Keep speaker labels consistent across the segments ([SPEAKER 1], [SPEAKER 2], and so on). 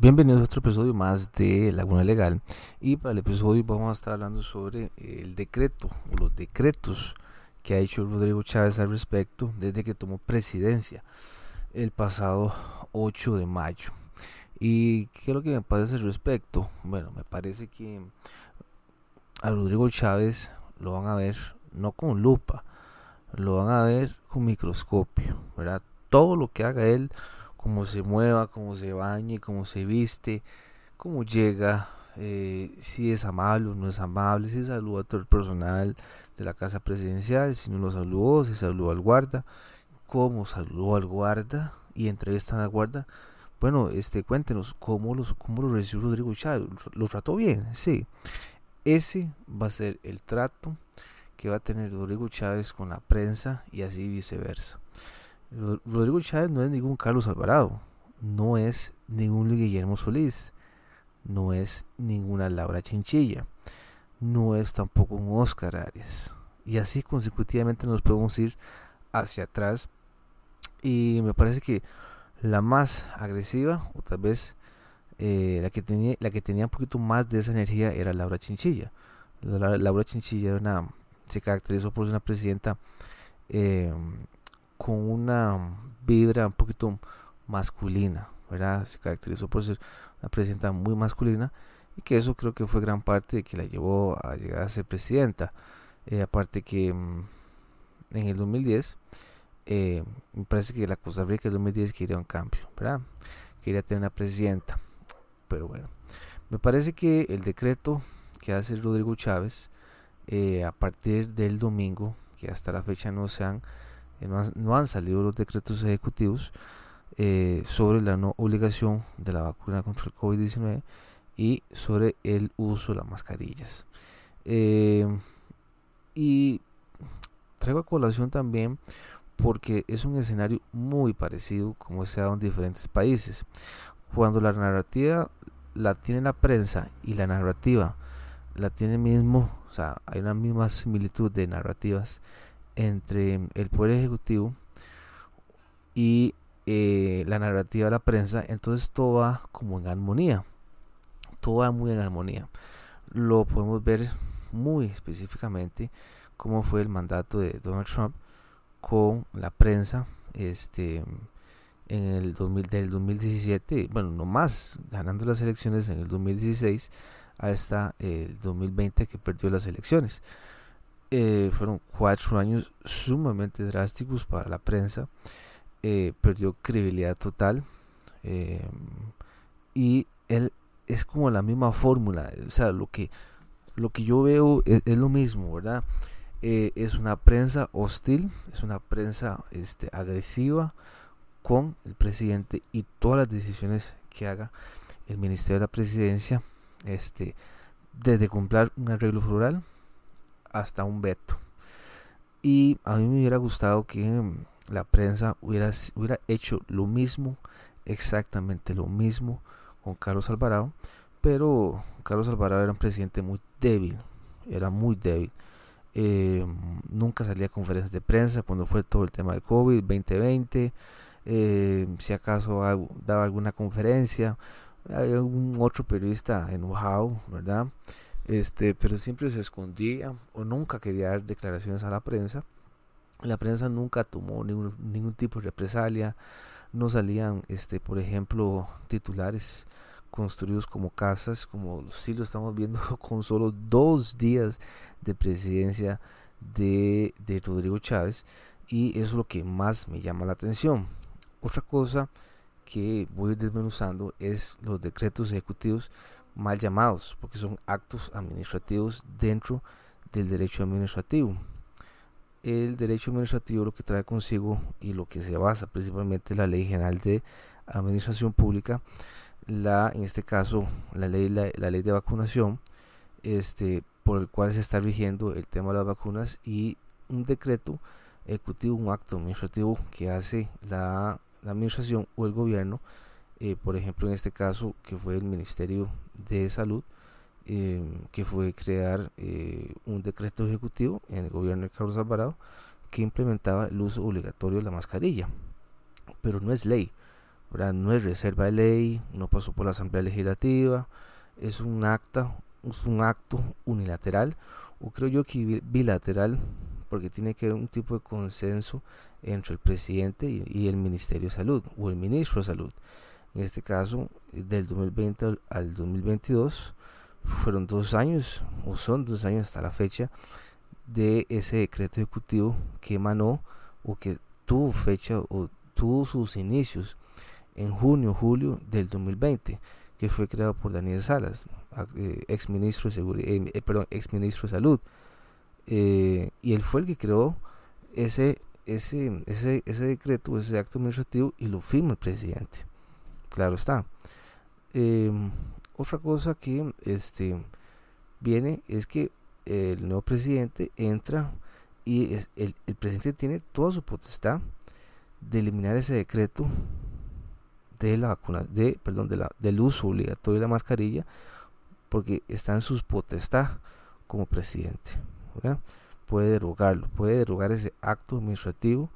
[SPEAKER 1] Bienvenidos a otro episodio más de Laguna Legal y para el episodio vamos a estar hablando sobre el decreto o los decretos que ha hecho Rodrigo Chávez al respecto desde que tomó presidencia el pasado 8 de mayo. ¿Y qué es lo que me parece al respecto? Bueno, me parece que a Rodrigo Chávez lo van a ver no con lupa, lo van a ver con microscopio, ¿verdad? Todo lo que haga él cómo se mueva, cómo se bañe, cómo se viste, cómo llega, eh, si es amable o no es amable, si saluda a todo el personal de la casa presidencial, si no lo saludó, si saludó al guarda, cómo saludó al guarda y entrevistan al guarda. Bueno, este, cuéntenos cómo, los, cómo lo recibió Rodrigo Chávez. ¿Lo trató bien? Sí. Ese va a ser el trato que va a tener Rodrigo Chávez con la prensa y así viceversa. Rodrigo Chávez no es ningún Carlos Alvarado, no es ningún Guillermo Solís, no es ninguna Laura Chinchilla, no es tampoco un Oscar Arias. Y así consecutivamente nos podemos ir hacia atrás. Y me parece que la más agresiva, o tal vez eh, la, que tenía, la que tenía un poquito más de esa energía era Laura Chinchilla. Laura Chinchilla era una, se caracterizó por ser una presidenta eh, con una vibra un poquito masculina, ¿verdad? Se caracterizó por ser una presidenta muy masculina y que eso creo que fue gran parte de que la llevó a llegar a ser presidenta. Eh, aparte que mm, en el 2010, eh, me parece que la Costa Rica en el 2010 quería un cambio, ¿verdad? Quería tener una presidenta. Pero bueno, me parece que el decreto que hace Rodrigo Chávez eh, a partir del domingo, que hasta la fecha no se han no han, salido los decretos ejecutivos eh, sobre la no obligación de la vacuna contra el COVID-19 y sobre el uso de las mascarillas. Eh, y traigo a colación también porque es un escenario muy parecido como se ha dado en diferentes países. Cuando la narrativa la tiene la prensa y la narrativa la tiene mismo, o sea, hay una misma similitud de narrativas entre el Poder Ejecutivo y eh, la narrativa de la prensa, entonces todo va como en armonía. Todo va muy en armonía. Lo podemos ver muy específicamente cómo fue el mandato de Donald Trump con la prensa este en el 2000, del 2017, bueno, no más, ganando las elecciones en el 2016 hasta el 2020 que perdió las elecciones. Eh, fueron cuatro años sumamente drásticos para la prensa. Eh, perdió credibilidad total. Eh, y él es como la misma fórmula. O sea, lo que, lo que yo veo es, lo mismo, ¿verdad? es una prensa hostil, es una prensa este, agresiva con el presidente y todas las decisiones que haga el Ministerio de la Presidencia, este, desde comprar un arreglo floral hasta un veto. Y a mí me hubiera gustado que mm, la prensa hubiera, hubiera hecho lo mismo, exactamente lo mismo con Carlos Alvarado, pero Carlos Alvarado era un presidente muy débil, era muy débil. Eh, nunca salía a conferencias de prensa cuando fue todo el tema del COVID 2020. Eh, si acaso daba alguna conferencia, algún otro periodista enojado, ¿verdad? Este, pero siempre se escondía o nunca quería dar declaraciones a la prensa. La prensa nunca tomó ningún, ningún tipo de represalia, no salían, este, por ejemplo, titulares construidos como casas, como si lo estamos viendo con solo dos días de presidencia de, de Rodrigo Chávez, y eso es lo que más me llama la atención. Otra cosa que voy desmenuzando es los decretos ejecutivos mal llamados, porque son actos administrativos dentro del derecho administrativo. El derecho administrativo lo que trae consigo y lo que se basa principalmente en la Ley General de Administración Pública, la, en este caso la ley, la, ley de vacunación, este, por el cual se está rigiendo el tema de las vacunas y un decreto ejecutivo, un acto administrativo que hace la, la administración o el gobierno eh, por ejemplo en este caso que fue el Ministerio de Salud, eh, que fue crear eh, un decreto ejecutivo en el gobierno de Carlos Alvarado que implementaba el uso obligatorio de la mascarilla. Pero no es ley, no es reserva de ley, no pasó por la Asamblea Legislativa, es un acta, es un acto unilateral, o creo yo que bilateral, porque tiene que haber un tipo de consenso entre el presidente y, el Ministerio de Salud, o el ministro de Salud. En este caso, del 2020 al 2022, fueron dos años, o son dos años hasta la fecha, de ese decreto ejecutivo que emanó o que tuvo fecha o tuvo sus inicios en junio, julio del 2020, que fue creado por Daniel Salas, eh, ex ministro de seguridad, eh, eh, ex ministro de salud. y él fue el que creó ese, ese, ese, ese decreto, ese acto administrativo y lo firma el presidente. Claro está. Em, otra cosa que este, viene es que el nuevo presidente entra y el, presidente tiene toda su potestad de eliminar ese decreto de la vacuna, de, perdón, de la, del uso obligatorio de la mascarilla, porque está en sus potestad como presidente. Puede derogarlo, puede derogar ese acto administrativo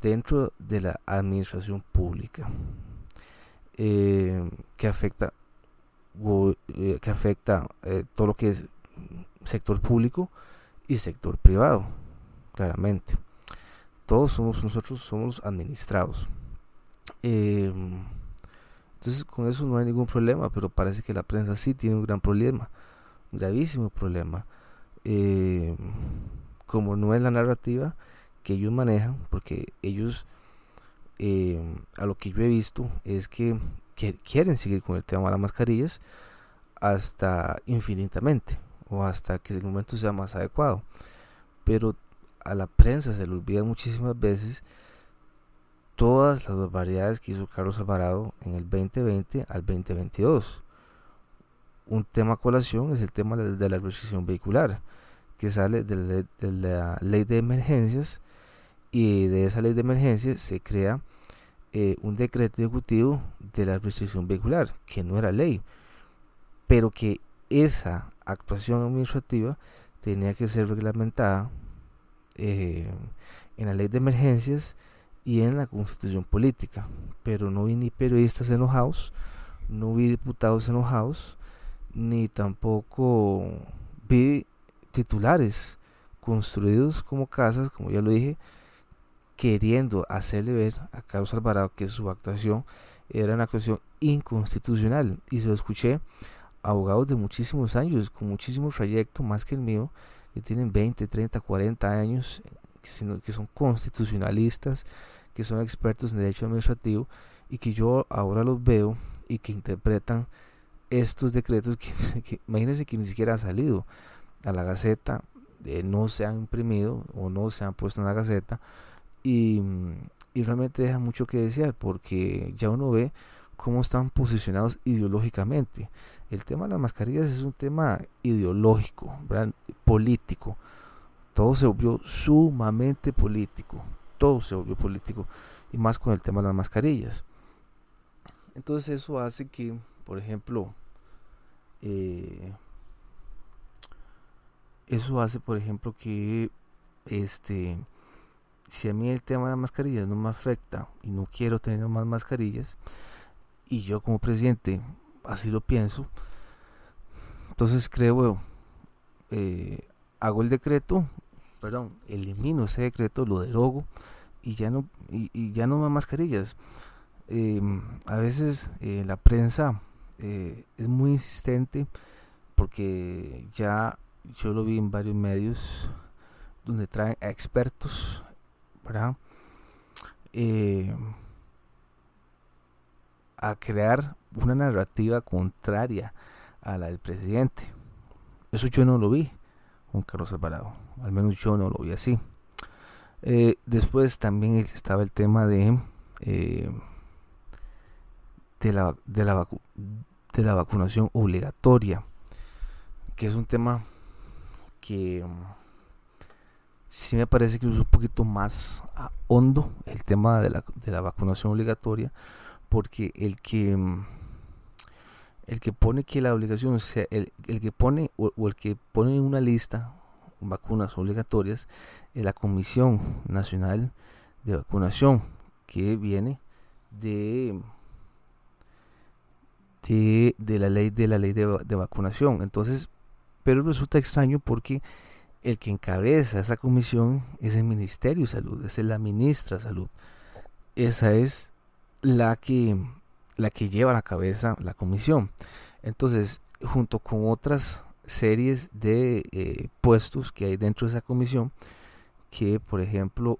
[SPEAKER 1] dentro de la administración pública eh, que afecta eh, que afecta eh, todo lo que es sector público y sector privado claramente todos somos nosotros somos administrados Em, entonces con eso no hay ningún problema, pero parece que la prensa sí tiene un gran problema, un gravísimo problema. Em, como no es la narrativa que ellos manejan, porque ellos, em, a lo que yo he visto, es que, quieren seguir con el tema de las mascarillas hasta infinitamente, o hasta que el momento sea más adecuado. Pero a la prensa se le olvida muchísimas veces todas las variedades que hizo Carlos Alvarado en el 2020 al 2022. Un tema a colación es el tema de la restricción vehicular, que sale de la, ley de emergencias y de esa ley de emergencias se crea eh, un decreto ejecutivo de la restricción vehicular, que no era ley, pero que esa actuación administrativa tenía que ser reglamentada eh, en la ley de emergencias y en la constitución política. Pero no vi ni periodistas enojados, no vi diputados enojados, ni tampoco vi titulares construidos como casas, como ya lo dije, queriendo hacerle ver a Carlos Alvarado que su actuación era una actuación inconstitucional. Y se lo escuché a abogados de muchísimos años, con muchísimo trayecto, más que el mío, que tienen 20, 30, 40 años que son constitucionalistas, que son expertos en derecho administrativo y que yo ahora los veo y que interpretan estos decretos que, imagínense que ni siquiera han salido a la Gaceta, eh, no se han imprimido o no se han puesto en la Gaceta y, realmente deja mucho que desear porque ya uno ve cómo están posicionados ideológicamente. El tema de las mascarillas es un tema ideológico, político todo se volvió sumamente político, todo se volvió político, y más con el tema de las mascarillas. Entonces eso hace que, por ejemplo, eh, eso hace, por ejemplo, que este, si a mí el tema de las mascarillas no me afecta y no quiero tener más mascarillas, y yo como presidente así lo pienso, entonces creo, eh, hago el decreto perdón, elimino ese decreto, lo derogo y ya no, y, ya no más mascarillas. Em, a veces eh, la prensa eh, es muy insistente porque ya yo lo vi en varios medios donde traen a expertos, ¿verdad? Eh, a crear una narrativa contraria a la del presidente. Eso yo no lo vi con Carlos separado al menos yo no lo vi así. Eh, después también estaba el tema de, eh, de, la, de, la de la vacunación obligatoria, que es un tema que sí me parece que es un poquito más hondo el tema de la, de la vacunación obligatoria, porque el que mm, el que pone que la obligación sea el, el que pone o, el que pone una lista vacunas obligatorias en la Comisión Nacional de Vacunación, que viene de de, la ley de la ley de, vacunación. Entonces, pero resulta extraño porque el que encabeza esa comisión es el Ministerio de Salud, es la ministra de Salud. Esa es la que, la que lleva a la cabeza la comisión. Entonces, junto con otras series de eh, puestos que hay dentro de esa comisión, que por ejemplo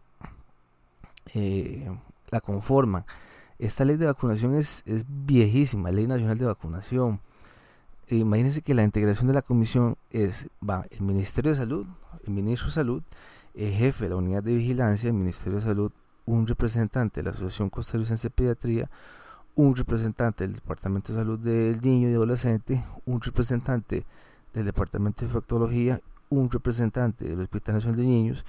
[SPEAKER 1] eh, la conforman. Esta ley de vacunación es, es viejísima, Ley Nacional de Vacunación. Imagínense que la integración de la comisión es, va, el Ministerio de Salud, el Ministro de Salud, el jefe de la unidad de vigilancia, el Ministerio de Salud, un representante de la Asociación Costarricense de Pediatría, un representante del Departamento de Salud del Niño y Adolescente, un representante del Departamento de Infectología, un representante del Hospital Nacional de Niños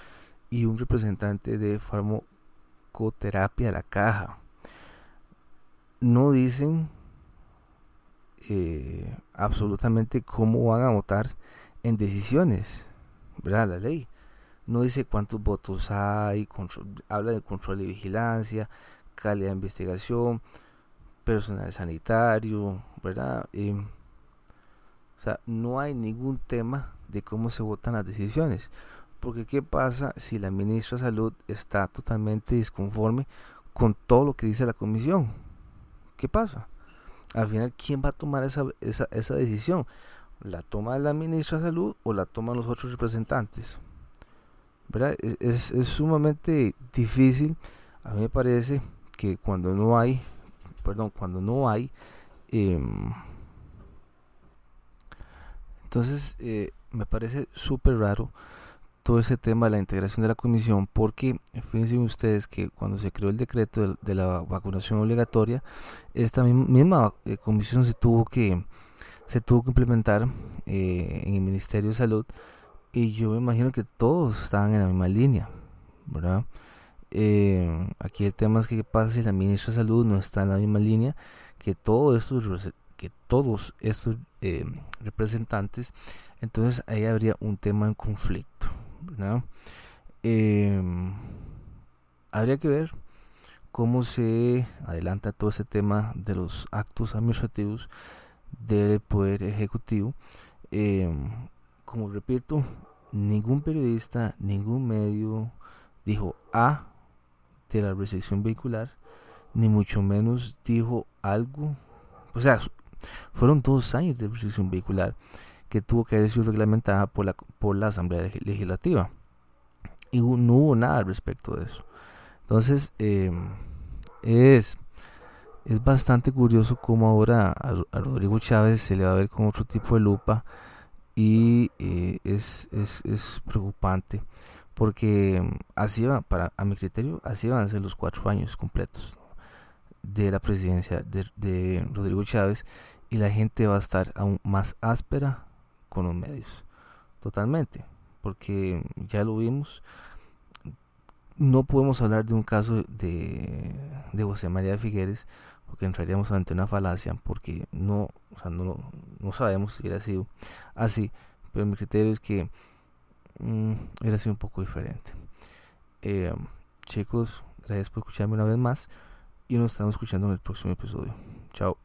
[SPEAKER 1] y un representante de farmacoterapia de la caja. No dicen eh, absolutamente cómo van a votar en decisiones, ¿verdad? La ley no dice cuántos votos hay, habla de control y vigilancia, calidad de investigación, personal sanitario, ¿verdad? o sea, no hay ningún tema de cómo se votan las decisiones. Porque ¿qué pasa si la ministra de Salud está totalmente disconforme con todo lo que dice la comisión? ¿Qué pasa? Al final, ¿quién va a tomar esa, esa, esa decisión? ¿La toma la ministra de Salud o la toman los otros representantes? ¿verdad? Es, es, sumamente difícil. A mí me parece que cuando no hay, perdón, cuando no hay, em, entonces eh, me parece súper raro todo ese tema de la integración de la comisión porque fíjense ustedes que cuando se creó el decreto de, la vacunación obligatoria esta misma eh, comisión se tuvo que se tuvo que implementar eh, en el Ministerio de Salud y yo me imagino que todos estaban en la misma línea, ¿verdad? Eh, aquí el tema es que qué pasa si la ministra de Salud no está en la misma línea que todos estos, que todos estos eh, representantes, entonces ahí habría un tema en conflicto, Eh, habría que ver cómo se adelanta todo ese tema de los actos administrativos del Poder Ejecutivo como repito, ningún periodista, ningún medio dijo A de la recepción vehicular, ni mucho menos dijo algo. O sea, fueron dos años de recepción vehicular que tuvo que haber sido reglamentada por la, por la Asamblea Legislativa. Y no hubo nada al respecto de eso. Entonces, em, es, es bastante curioso cómo ahora a Rodrigo Chávez se le va a ver con otro tipo de lupa y eh, es, es, es, preocupante porque mm, así va, para, a mi criterio, así van a ser los cuatro años completos de la presidencia de, de Rodrigo Chávez y la gente va a estar aún más áspera con los medios, totalmente, porque ya lo vimos, no podemos hablar de un caso de, de José María Figueres porque entraríamos ante una falacia porque no, o sea, no, no sabemos si hubiera sido así, pero mi criterio es que mmm, hubiera sido un poco diferente. Eh, chicos, gracias por escucharme una vez más y nos estamos escuchando en el próximo episodio. Chao.